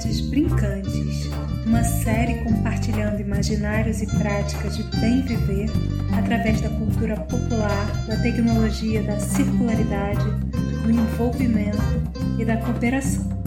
Brincantes, uma série compartilhando imaginários e práticas de bem viver através da cultura popular, da tecnologia, da circularidade, do envolvimento e da cooperação.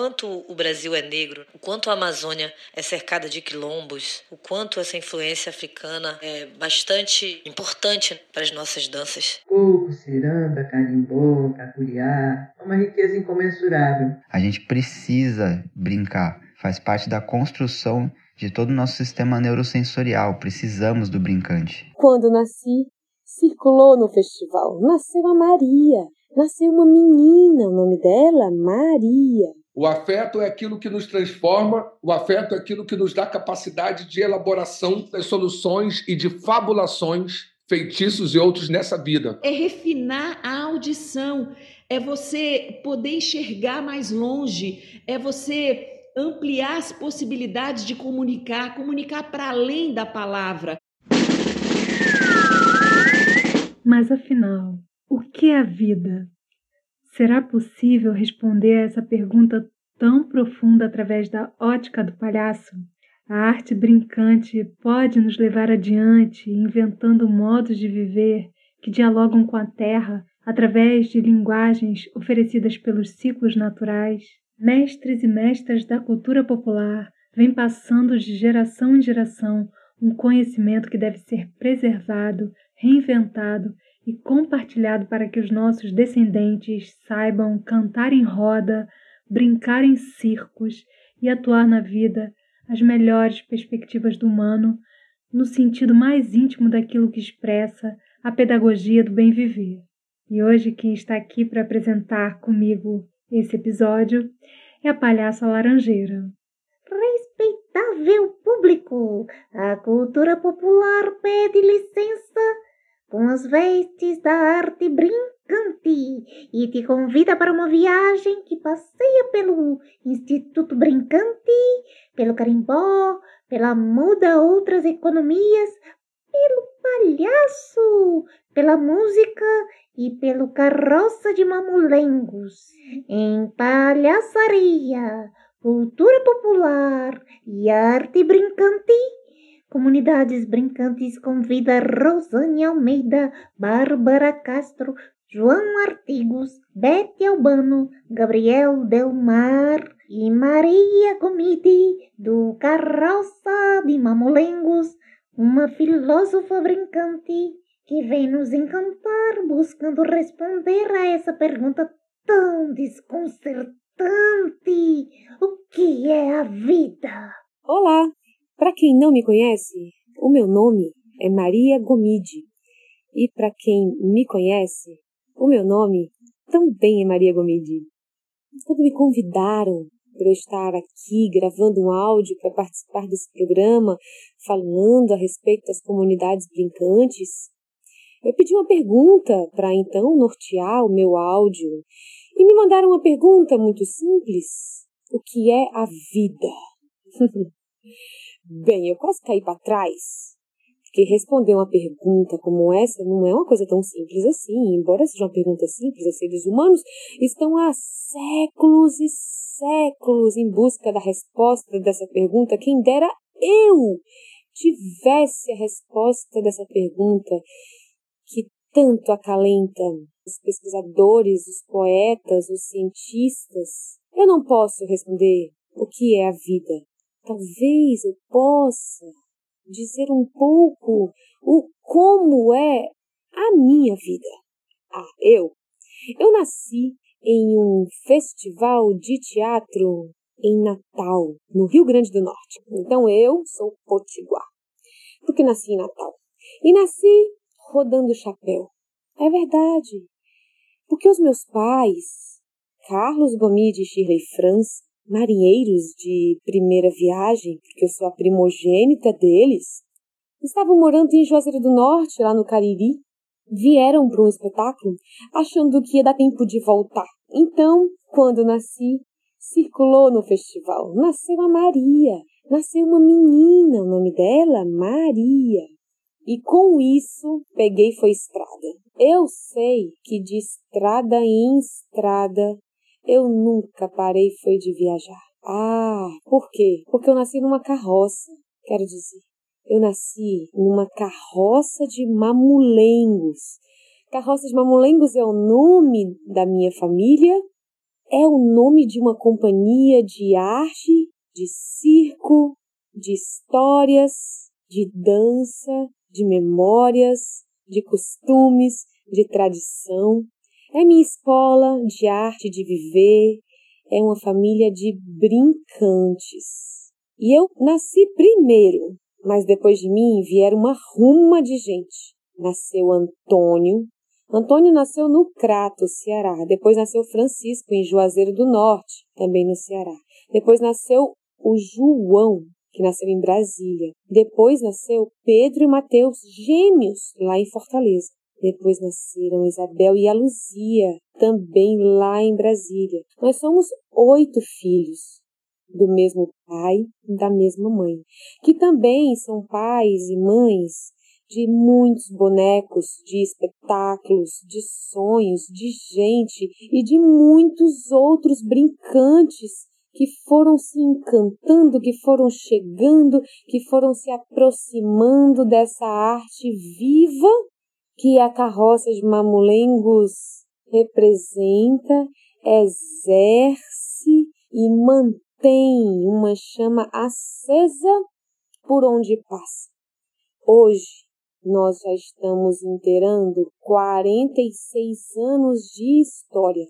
Quanto o Brasil é negro, o quanto a Amazônia é cercada de quilombos, o quanto essa influência africana é bastante importante para as nossas danças. Coco, ciranda, carimbó, cacuriá, é uma riqueza incomensurável. A gente precisa brincar, faz parte da construção de todo o nosso sistema neurosensorial, precisamos do brincante. Quando nasci, circulou no festival, nasceu a Maria, nasceu uma menina, o nome dela, Maria. O afeto é aquilo que nos transforma, o afeto é aquilo que nos dá capacidade de elaboração das soluções e de fabulações, feitiços e outros nessa vida. É refinar a audição, é você poder enxergar mais longe, é você ampliar as possibilidades de comunicar, comunicar para além da palavra. Mas afinal, o que é a vida? Será possível responder a essa pergunta tão profunda através da ótica do palhaço? A arte brincante pode nos levar adiante, inventando modos de viver que dialogam com a terra através de linguagens oferecidas pelos ciclos naturais. Mestres e mestras da cultura popular vêm passando de geração em geração um conhecimento que deve ser preservado, reinventado e compartilhado para que os nossos descendentes saibam cantar em roda, brincar em circos e atuar na vida as melhores perspectivas do humano no sentido mais íntimo daquilo que expressa a pedagogia do bem viver. E hoje quem está aqui para apresentar comigo esse episódio é a palhaça laranjeira. Respeitável público, a cultura popular pede licença com as vestes da arte brincante e te convida para uma viagem que passeia pelo Instituto Brincante, pelo carimbó, pela muda outras economias, pelo palhaço, pela música e pelo carroça de mamulengos, em palhaçaria, cultura popular e arte brincante Comunidades Brincantes convida Rosane Almeida, Bárbara Castro, João Artigos, Bete Albano, Gabriel Delmar e Maria Gomide, do Carroça de Mamolengos, uma filósofa brincante que vem nos encantar buscando responder a essa pergunta tão desconcertante: o que é a vida? Olá, para quem não me conhece, o meu nome é Maria Gomide. E para quem me conhece, o meu nome também é Maria Gomide. Quando me convidaram para estar aqui gravando um áudio para participar desse programa, falando a respeito das comunidades brincantes, eu pedi uma pergunta para então nortear o meu áudio e me mandaram uma pergunta muito simples: o que é a vida? Bem, eu quase caí para trás, porque responder uma pergunta como essa não é uma coisa tão simples assim. Embora seja uma pergunta simples, os seres humanos estão há séculos e séculos em busca da resposta dessa pergunta. Quem dera eu tivesse a resposta dessa pergunta que tanto acalenta os pesquisadores, os poetas, os cientistas. Eu não posso responder o que é a vida, talvez eu possa dizer um pouco o como é a minha vida. Ah, eu. Eu nasci em um festival de teatro em Natal, no Rio Grande do Norte. Então eu sou potiguar, porque nasci em Natal. E nasci rodando chapéu. É verdade. Porque os meus pais, Carlos Gomide e Shirley França, marinheiros de primeira viagem, porque eu sou a primogênita deles, estavam morando em Juazeiro do Norte, lá no Cariri. Vieram para um espetáculo achando que ia dar tempo de voltar. Então, quando nasci, circulou no festival. Nasceu a Maria, nasceu uma menina, o nome dela, Maria. E com isso, peguei foi estrada. Eu sei que de estrada em estrada eu nunca parei foi de viajar. Ah, por quê? Porque eu nasci numa carroça, quero dizer. Eu nasci numa carroça de mamulengos. Carroça de mamulengos é o nome da minha família, é o nome de uma companhia de arte, de circo, de histórias, de dança, de memórias, de costumes, de tradição. É minha escola de arte de viver, é uma família de brincantes. E eu nasci primeiro, mas depois de mim vieram uma ruma de gente. Nasceu Antônio. Antônio nasceu no Crato, Ceará. Depois nasceu Francisco, em Juazeiro do Norte, também no Ceará. Depois nasceu o João, que nasceu em Brasília. Depois nasceu Pedro e Mateus, gêmeos, lá em Fortaleza. Depois nasceram Isabel e a Luzia, também lá em Brasília. Nós somos oito filhos do mesmo pai e da mesma mãe, que também são pais e mães de muitos bonecos, de espetáculos, de sonhos, de gente e de muitos outros brincantes que foram se encantando, que foram chegando, que foram se aproximando dessa arte viva que a carroça de mamulengos representa, exerce e mantém uma chama acesa por onde passa. Hoje nós já estamos inteirando 46 anos de história.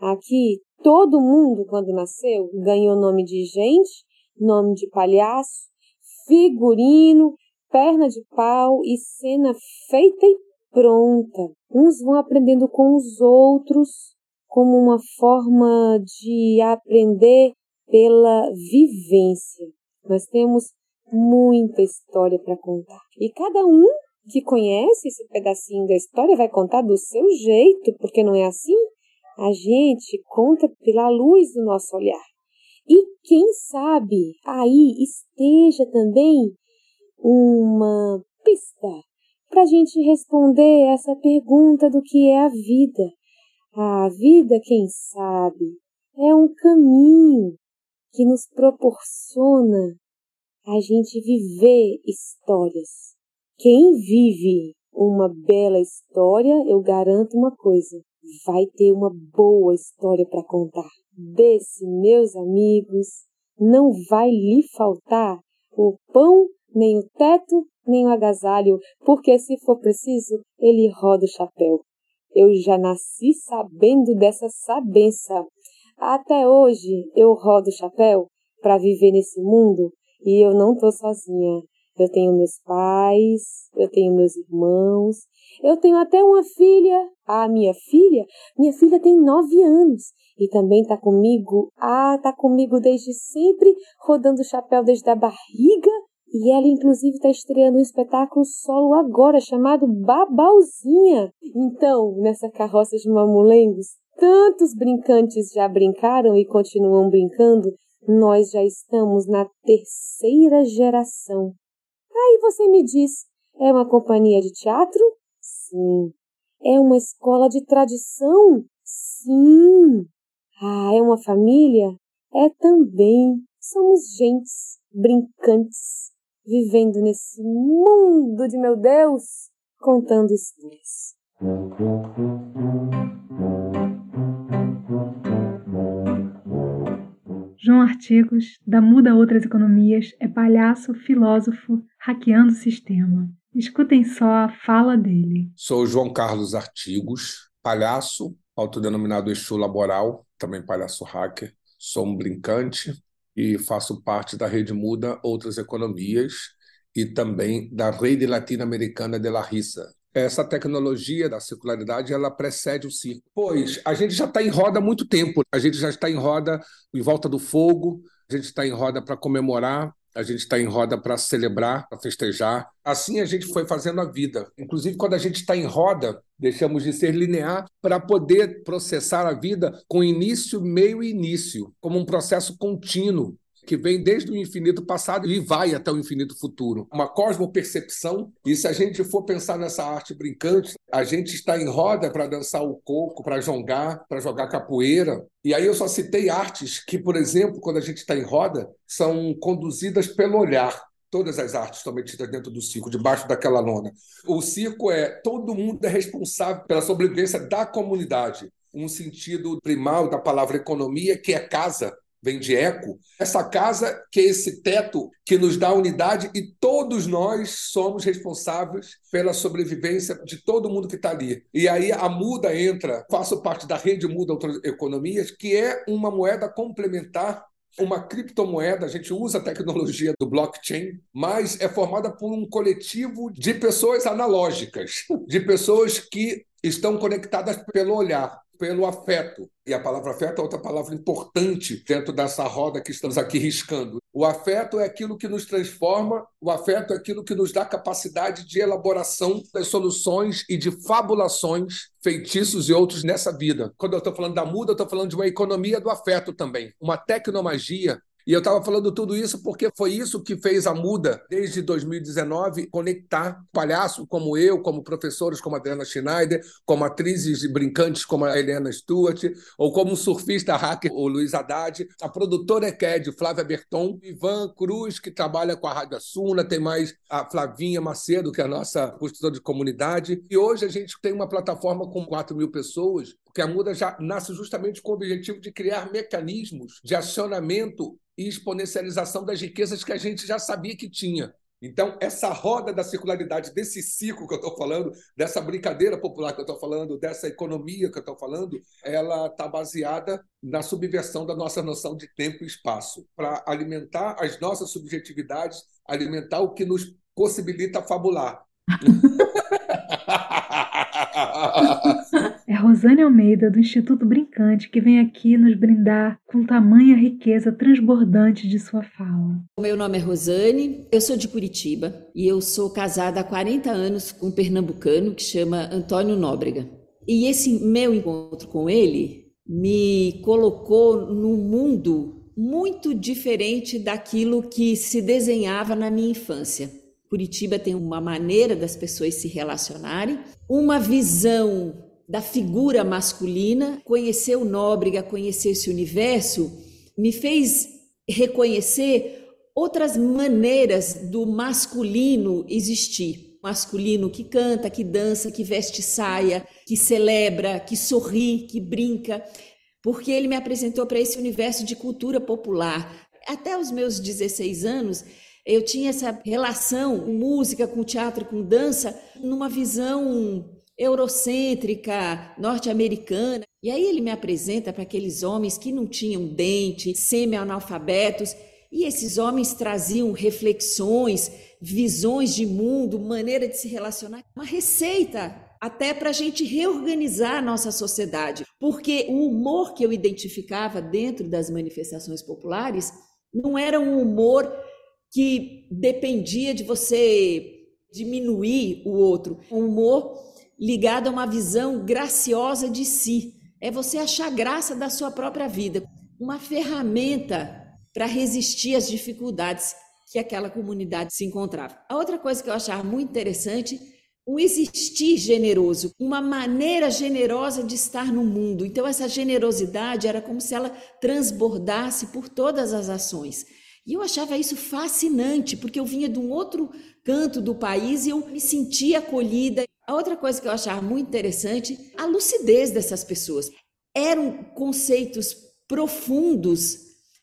Aqui todo mundo quando nasceu ganhou nome de gente, nome de palhaço, figurino, perna de pau e cena feita e pronta. Uns vão aprendendo com os outros como uma forma de aprender pela vivência. Nós temos muita história para contar. E cada um que conhece esse pedacinho da história vai contar do seu jeito, porque não é assim? A gente conta pela luz do nosso olhar. E quem sabe aí esteja também uma pista para a gente responder essa pergunta do que é a vida. A vida, quem sabe, é um caminho que nos proporciona a gente viver histórias. Quem vive uma bela história, eu garanto uma coisa, vai ter uma boa história para contar. Desse, meus amigos, não vai lhe faltar o pão, nem o teto, nem o agasalho, porque se for preciso, ele roda o chapéu. Eu já nasci sabendo dessa sabença. Até hoje eu rodo o chapéu para viver nesse mundo e eu não tô sozinha. Eu tenho meus pais, eu tenho meus irmãos, eu tenho até uma filha. A minha filha, minha filha tem nove anos e também tá comigo. Ah, tá comigo desde sempre, rodando o chapéu desde a barriga e ela, inclusive, está estreando um espetáculo solo agora chamado Babauzinha. Então, nessa carroça de mamulengos, tantos brincantes já brincaram e continuam brincando, nós já estamos na terceira geração. Aí você me diz, é uma companhia de teatro? Sim. É uma escola de tradição? Sim. Ah, é uma família? É também. Somos gentes, brincantes, vivendo nesse mundo de meu Deus, contando histórias. João Artigos, da Muda Outras Economias, é palhaço, filósofo, hackeando o sistema. Escutem só a fala dele. Sou João Carlos Artigos, palhaço, autodenominado Exu Laboral, também palhaço hacker. Sou um brincante, e faço parte da Rede Muda Outras Economias e também da Rede Latino-Americana de la Risa. Essa tecnologia da circularidade ela precede o circo, pois a gente já está em roda há muito tempo. A gente já está em roda em volta do fogo, a gente está em roda para comemorar, a gente está em roda para celebrar, para festejar. Assim a gente foi fazendo a vida. Inclusive, quando a gente está em roda, deixamos de ser linear para poder processar a vida com início, meio e início, como um processo contínuo. Que vem desde o infinito passado e vai até o infinito futuro. Uma cosmopercepção. E se a gente for pensar nessa arte brincante, a gente está em roda para dançar o coco, para jongar, para jogar capoeira. E aí eu só citei artes que, por exemplo, quando a gente está em roda, são conduzidas pelo olhar. Todas as artes estão metidas dentro do circo, debaixo daquela lona. O circo é todo mundo é responsável pela sobrevivência da comunidade. Um sentido primal da palavra economia, que é casa, vem de eco. Essa casa, que é esse teto que nos dá unidade, e todos nós somos responsáveis pela sobrevivência de todo mundo que está ali. E aí a muda entra, faço parte da rede Muda Outras Economias, que é uma moeda complementar uma criptomoeda, a gente usa a tecnologia do blockchain, mas é formada por um coletivo de pessoas analógicas, de pessoas que estão conectadas pelo olhar pelo afeto. E a palavra afeto é outra palavra importante dentro dessa roda que estamos aqui riscando. O afeto é aquilo que nos transforma, o afeto é aquilo que nos dá capacidade de elaboração das soluções e de fabulações, feitiços e outros nessa vida. Quando eu estou falando da muda, eu estou falando de uma economia do afeto também, uma tecnomagia e eu estava falando tudo isso porque foi isso que fez a Muda, desde 2019, conectar palhaço como eu, como professores como a Adriana Schneider, como atrizes brincantes como a Helena Stewart, ou como surfista hacker, o Luiz Haddad, a produtora EQED, Flávia Berton, Ivan Cruz, que trabalha com a Rádio Assuna, tem mais a Flavinha Macedo, que é a nossa construtora de comunidade. E hoje a gente tem uma plataforma com 4 mil pessoas, porque a Muda já nasce justamente com o objetivo de criar mecanismos de acionamento e exponencialização das riquezas que a gente já sabia que tinha. Então, essa roda da circularidade, desse ciclo que eu estou falando, dessa brincadeira popular que eu estou falando, dessa economia que eu estou falando, ela está baseada na subversão da nossa noção de tempo e espaço, para alimentar as nossas subjetividades, alimentar o que nos possibilita fabular. Rosane Almeida, do Instituto Brincante, que vem aqui nos brindar com tamanha riqueza transbordante de sua fala. Meu nome é Rosane, eu sou de Curitiba e eu sou casada há 40 anos com um pernambucano que chama Antônio Nóbrega. E esse meu encontro com ele me colocou num mundo muito diferente daquilo que se desenhava na minha infância. Curitiba tem uma maneira das pessoas se relacionarem, uma visão da figura masculina, conhecer o Nóbrega, conhecer esse universo, me fez reconhecer outras maneiras do masculino existir. Masculino que canta, que dança, que veste saia, que celebra, que sorri, que brinca, porque ele me apresentou para esse universo de cultura popular. Até os meus 16 anos, eu tinha essa relação com música, com teatro, com dança, numa visão eurocêntrica, norte-americana. E aí ele me apresenta para aqueles homens que não tinham dente, semi-analfabetos, e esses homens traziam reflexões, visões de mundo, maneira de se relacionar, uma receita até para a gente reorganizar a nossa sociedade. Porque o humor que eu identificava dentro das manifestações populares não era um humor que dependia de você diminuir o outro, um humor ligado a uma visão graciosa de si. É você achar graça da sua própria vida, uma ferramenta para resistir às dificuldades que aquela comunidade se encontrava. A outra coisa que eu achava muito interessante, um existir generoso, uma maneira generosa de estar no mundo. Então essa generosidade era como se ela transbordasse por todas as ações. E eu achava isso fascinante, porque eu vinha de um outro canto do país e eu me sentia acolhida. A outra coisa que eu achava muito interessante, a lucidez dessas pessoas. Eram conceitos profundos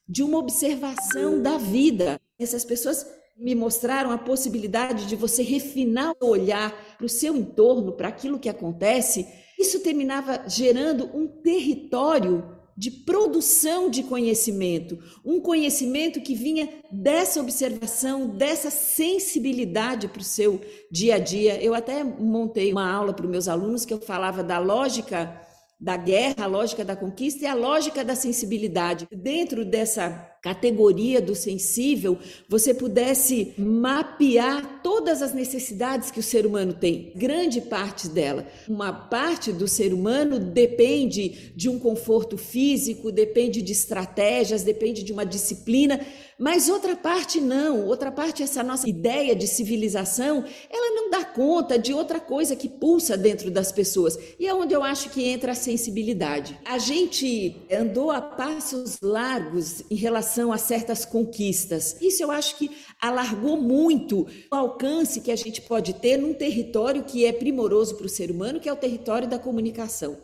de uma observação da vida. Essas pessoas me mostraram a possibilidade de você refinar o olhar para o seu entorno, para aquilo que acontece. Isso terminava gerando um território de produção de conhecimento, um conhecimento que vinha dessa observação, dessa sensibilidade para o seu dia a dia. Eu até montei uma aula para os meus alunos que eu falava da lógica da guerra, a lógica da conquista e a lógica da sensibilidade. Dentro dessa categoria do sensível, você pudesse mapear todas as necessidades que o ser humano tem, grande parte dela. Uma parte do ser humano depende de um conforto físico, depende de estratégias, depende de uma disciplina, Mas outra parte não, outra parte, essa nossa ideia de civilização, ela não dá conta de outra coisa que pulsa dentro das pessoas. E é onde eu acho que entra a sensibilidade. A gente andou a passos largos em relação a certas conquistas. Isso eu acho que alargou muito o alcance que a gente pode ter num território que é primoroso para o ser humano, que é o território da comunicação.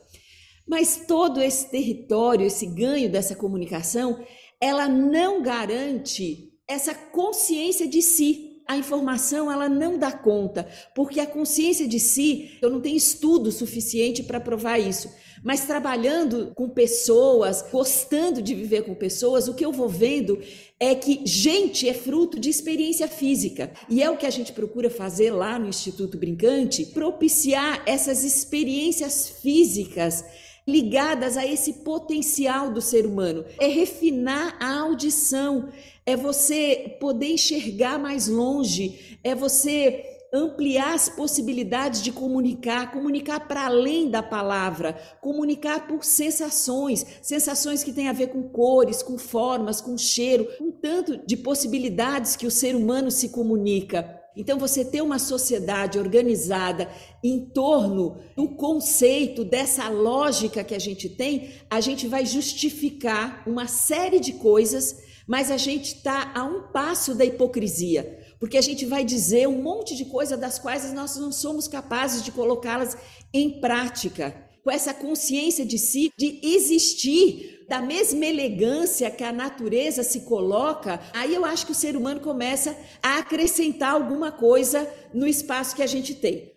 Mas todo esse território, esse ganho dessa comunicação, ela não garante essa consciência de si. A informação ela não dá conta, porque a consciência de si, eu não tenho estudo suficiente para provar isso, mas trabalhando com pessoas, gostando de viver com pessoas, o que eu vou vendo é que gente é fruto de experiência física. E é o que a gente procura fazer lá no Instituto Brincante, propiciar essas experiências físicas ligadas a esse potencial do ser humano. É refinar a audição, é você poder enxergar mais longe, é você ampliar as possibilidades de comunicar, comunicar para além da palavra, comunicar por sensações, sensações que têm a ver com cores, com formas, com cheiro, um tanto de possibilidades que o ser humano se comunica. Então, você ter uma sociedade organizada em torno do conceito, dessa lógica que a gente tem, a gente vai justificar uma série de coisas, mas a gente está a um passo da hipocrisia, porque a gente vai dizer um monte de coisas das quais nós não somos capazes de colocá-las em prática, com essa consciência de si, de existir da mesma elegância que a natureza se coloca, aí eu acho que o ser humano começa a acrescentar alguma coisa no espaço que a gente tem.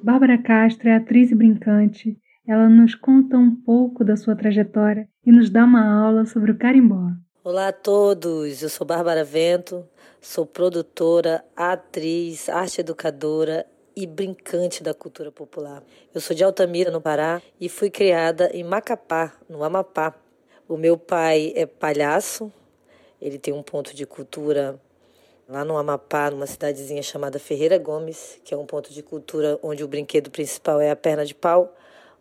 Bárbara Castro é atriz e brincante. Ela nos conta um pouco da sua trajetória e nos dá uma aula sobre o carimbó. Olá a todos, eu sou Bárbara Vento, sou produtora, atriz, arte educadora e brincante da cultura popular. Eu sou de Altamira, no Pará, e fui criada em Macapá, no Amapá. O meu pai é palhaço, ele tem um ponto de cultura lá no Amapá, numa cidadezinha chamada Ferreira Gomes, que é um ponto de cultura onde o brinquedo principal é a perna de pau,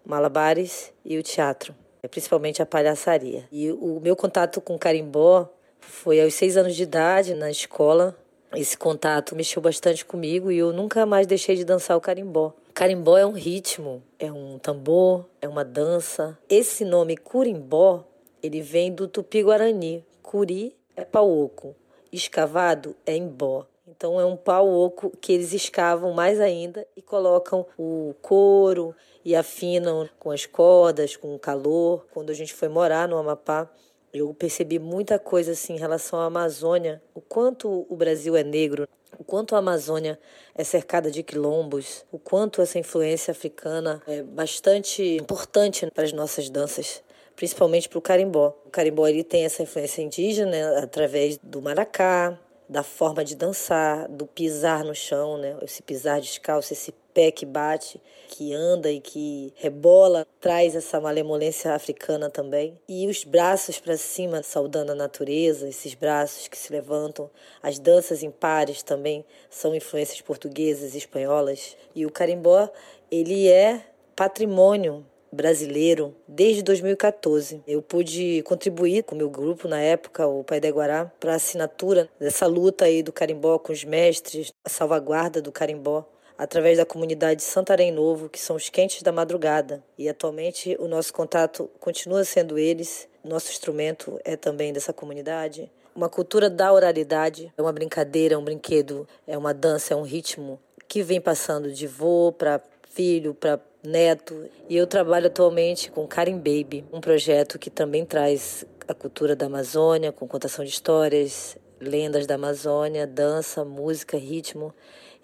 malabares e o teatro, é principalmente a palhaçaria. E o meu contato com carimbó foi aos seis anos de idade, na escola, esse contato mexeu bastante comigo e eu nunca mais deixei de dançar o carimbó. Carimbó é um ritmo, é um tambor, é uma dança. Esse nome curimbó, ele vem do tupi-guarani. Curi é pau oco, escavado é embó. Então é um pau oco que eles escavam mais ainda e colocam o couro e afinam com as cordas, com o calor. Quando a gente foi morar no Amapá, eu percebi muita coisa assim em relação à Amazônia, o quanto o Brasil é negro, o quanto a Amazônia é cercada de quilombos, o quanto essa influência africana é bastante importante para as nossas danças, principalmente para o carimbó. O carimbó ele tem essa influência indígena né, através do maracá, da forma de dançar, do pisar no chão, né? Esse pisar descalço, esse pé que bate, que anda e que rebola, traz essa malemolência africana também. E os braços para cima, saudando a natureza, esses braços que se levantam. As danças em pares também são influências portuguesas e espanholas. E o carimbó, ele é patrimônio brasileiro desde 2014. Eu pude contribuir com o meu grupo na época, o Pai da Guará, para a assinatura dessa luta aí do carimbó com os mestres, a salvaguarda do carimbó através da comunidade Santarém Novo, que são os quentes da madrugada. E atualmente o nosso contato continua sendo eles. Nosso instrumento é também dessa comunidade. Uma cultura da oralidade, é uma brincadeira, é um brinquedo, é uma dança, é um ritmo que vem passando de vô para filho, para neto. E eu trabalho atualmente com Karim Baby, um projeto que também traz a cultura da Amazônia, com contação de histórias, lendas da Amazônia, dança, música, ritmo.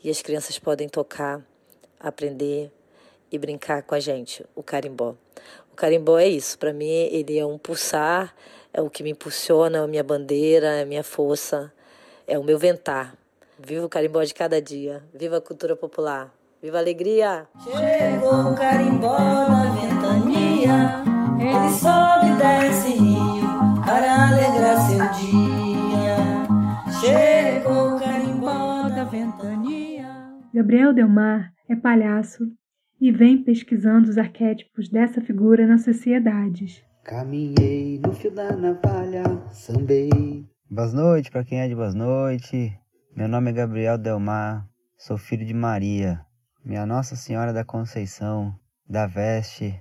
E as crianças podem tocar, aprender e brincar com a gente, o carimbó. O carimbó é isso, para mim ele é um pulsar, é o que me impulsiona, é a minha bandeira, é a minha força, é o meu ventar. Viva o carimbó de cada dia, viva a cultura popular. Viva a alegria! Chegou o carimbó na ventania, ele sobe e desce rio para alegrar seu dia. Chegou o carimbó da ventania. Gabriel Delmar é palhaço e vem pesquisando os arquétipos dessa figura nas sociedades. Caminhei no fio da navalha, sambei. Boas noites para quem é de boas noites. Meu nome é Gabriel Delmar, sou filho de Maria, minha Nossa Senhora da Conceição, da Veste,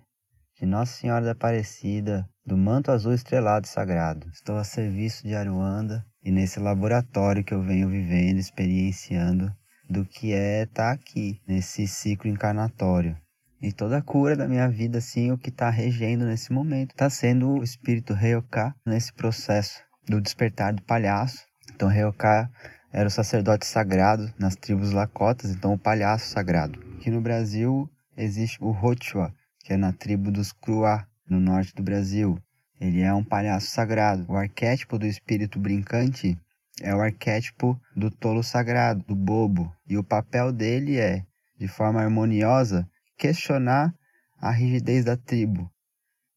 de Nossa Senhora da Aparecida, do manto azul estrelado sagrado. Estou a serviço de Aruanda e nesse laboratório que eu venho vivendo, experienciando do que é estar aqui, nesse ciclo encarnatório. E toda a cura da minha vida, assim, o que está regendo nesse momento, está sendo o espírito Ryoka nesse processo do despertar do palhaço. Então, Ryoka era o sacerdote sagrado nas tribos Lakotas, então o palhaço sagrado. Aqui no Brasil existe o Rochua, que é na tribo dos Kruá, no norte do Brasil. Ele é um palhaço sagrado. O arquétipo do espírito brincante é o arquétipo do tolo sagrado, do bobo. E o papel dele é, de forma harmoniosa, questionar a rigidez da tribo,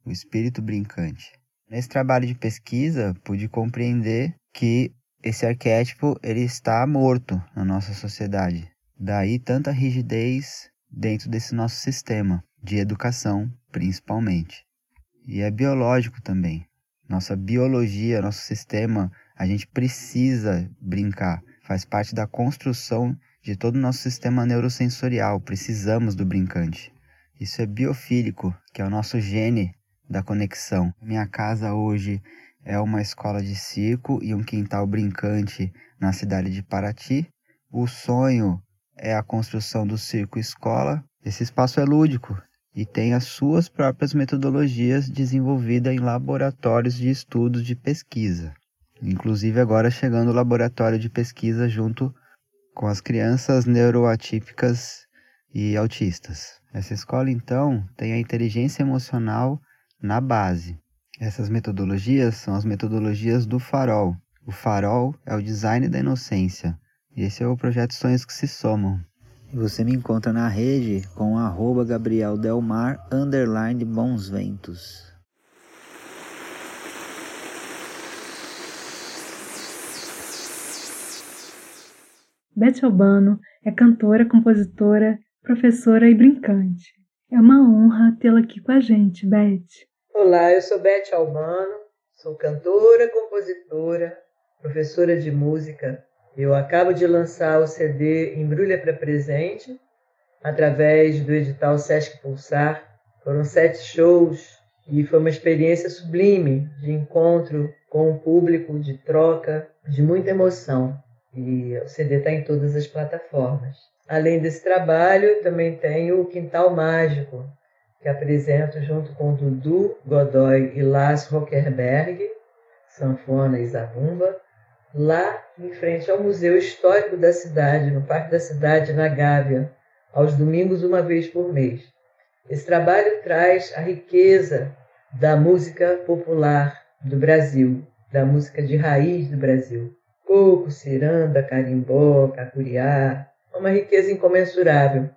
o espírito brincante. Nesse trabalho de pesquisa, pude compreender que esse arquétipo ele está morto na nossa sociedade. Daí tanta rigidez dentro desse nosso sistema de educação, principalmente. E é biológico também. Nossa biologia, nosso sistema, a gente precisa brincar. Faz parte da construção de todo o nosso sistema neurosensorial. Precisamos do brincante. Isso é biofílico, que é o nosso gene da conexão. Minha casa hoje é uma escola de circo e um quintal brincante na cidade de Paraty. O sonho é a construção do circo escola. Esse espaço é lúdico, e tem as suas próprias metodologias desenvolvidas em laboratórios de estudos de pesquisa. Inclusive agora chegando o laboratório de pesquisa junto com as crianças neuroatípicas e autistas. Essa escola então tem a inteligência emocional na base. Essas metodologias são as metodologias do farol. O farol é o design da inocência. E esse é o projeto Sonhos que se somam, você me encontra na rede com arroba Gabriel Delmar, underline Bons Ventos. Beth Albano é cantora, compositora, professora e brincante. É uma honra tê-la aqui com a gente, Beth. Olá, eu sou Beth Albano, sou cantora, compositora, professora de música, eu acabo de lançar o CD Embrulha para Presente, através do edital Sesc Pulsar. Foram sete shows e foi uma experiência sublime de encontro com o público, de troca, de muita emoção. E o CD está em todas as plataformas. Além desse trabalho, também tenho o Quintal Mágico, que apresento junto com Dudu Godoy e Lars Rockerberg, sanfona e zabumba, lá em frente ao Museu Histórico da cidade, no Parque da Cidade, na Gávea, aos domingos, uma vez por mês. Esse trabalho traz a riqueza da música popular do Brasil, da música de raiz do Brasil. Coco, ciranda, carimbó, cacuriá, uma riqueza incomensurável.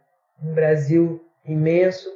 Um Brasil imenso,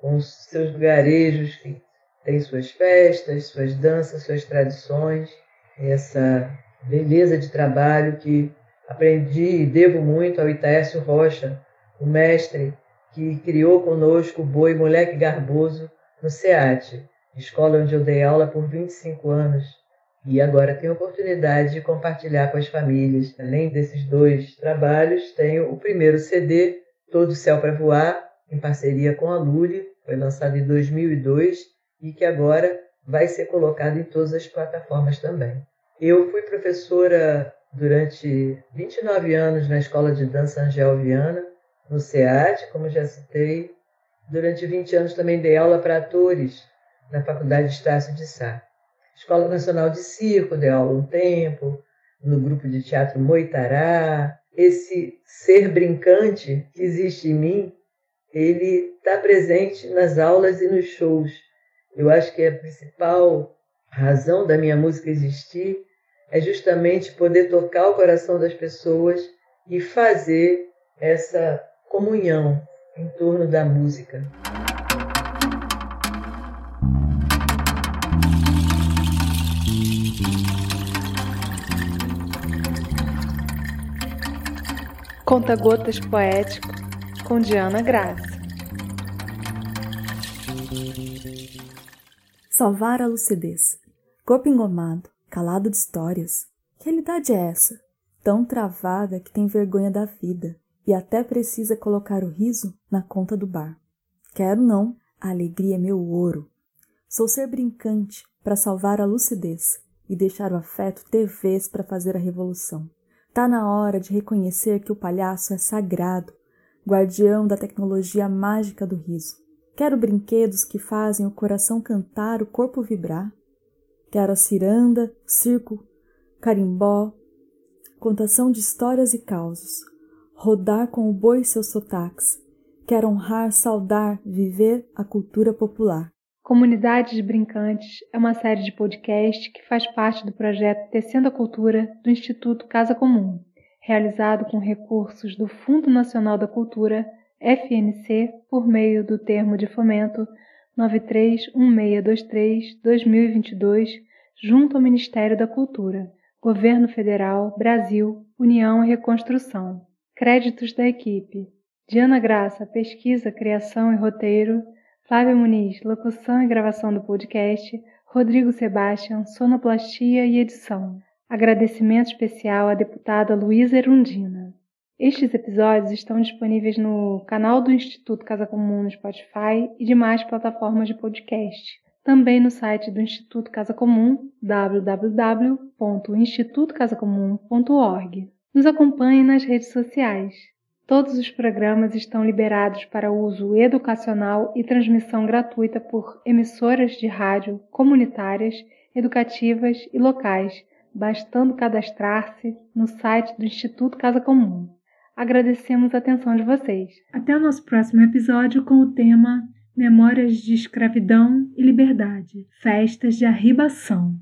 com seus lugarejos que têm suas festas, suas danças, suas tradições. Essa beleza de trabalho que aprendi e devo muito ao Itaécio Rocha, o mestre que criou conosco o Boi Moleque Garboso no SEAT, escola onde eu dei aula por 25 anos. E agora tenho a oportunidade de compartilhar com as famílias. Além desses dois trabalhos, tenho o primeiro CD, Todo Céu para Voar, em parceria com a Lully, foi lançado em 2002 e que agora vai ser colocado em todas as plataformas também. Eu fui professora durante 29 anos na Escola de Dança Angel Viana, no SEAD, como já citei. Durante 20 anos também dei aula para atores na Faculdade Estácio de Sá. Escola Nacional de Circo, dei aula um tempo, no grupo de teatro Moitará. Esse ser brincante que existe em mim, ele está presente nas aulas e nos shows. Eu acho que a principal razão da minha música existir é justamente poder tocar o coração das pessoas e fazer essa comunhão em torno da música. Conta Gotas Poético com Diana Graça. Salvar a lucidez. Corpo engomado, calado de histórias. Que realidade é essa? Tão travada que tem vergonha da vida e até precisa colocar o riso na conta do bar. Quero não, a alegria é meu ouro. Sou ser brincante para salvar a lucidez e deixar o afeto ter vez para fazer a revolução. Tá na hora de reconhecer que o palhaço é sagrado, guardião da tecnologia mágica do riso. Quero brinquedos que fazem o coração cantar, o corpo vibrar. Quero a ciranda, circo, carimbó, contação de histórias e causos, rodar com o boi seus sotaques. Quero honrar, saudar, viver a cultura popular. Comunidades Brincantes é uma série de podcast que faz parte do projeto Tecendo a Cultura do Instituto Casa Comum, realizado com recursos do Fundo Nacional da Cultura, FNC, por meio do termo de fomento 931623-2022, junto ao Ministério da Cultura, Governo Federal, Brasil, União e Reconstrução. Créditos da equipe: Diana Graça, pesquisa, criação e roteiro. Flávia Muniz, locução e gravação do podcast, Rodrigo Sebastian, sonoplastia e edição. Agradecimento especial à deputada Luísa Erundina. Estes episódios estão disponíveis no canal do Instituto Casa Comum no Spotify e demais plataformas de podcast. Também no site do Instituto Casa Comum, www.institutocasacomum.org. Nos acompanhe nas redes sociais. Todos os programas estão liberados para uso educacional e transmissão gratuita por emissoras de rádio comunitárias, educativas e locais, bastando cadastrar-se no site do Instituto Casa Comum. Agradecemos a atenção de vocês. Até o nosso próximo episódio com o tema Memórias de Escravidão e Liberdade Festas de Arribação.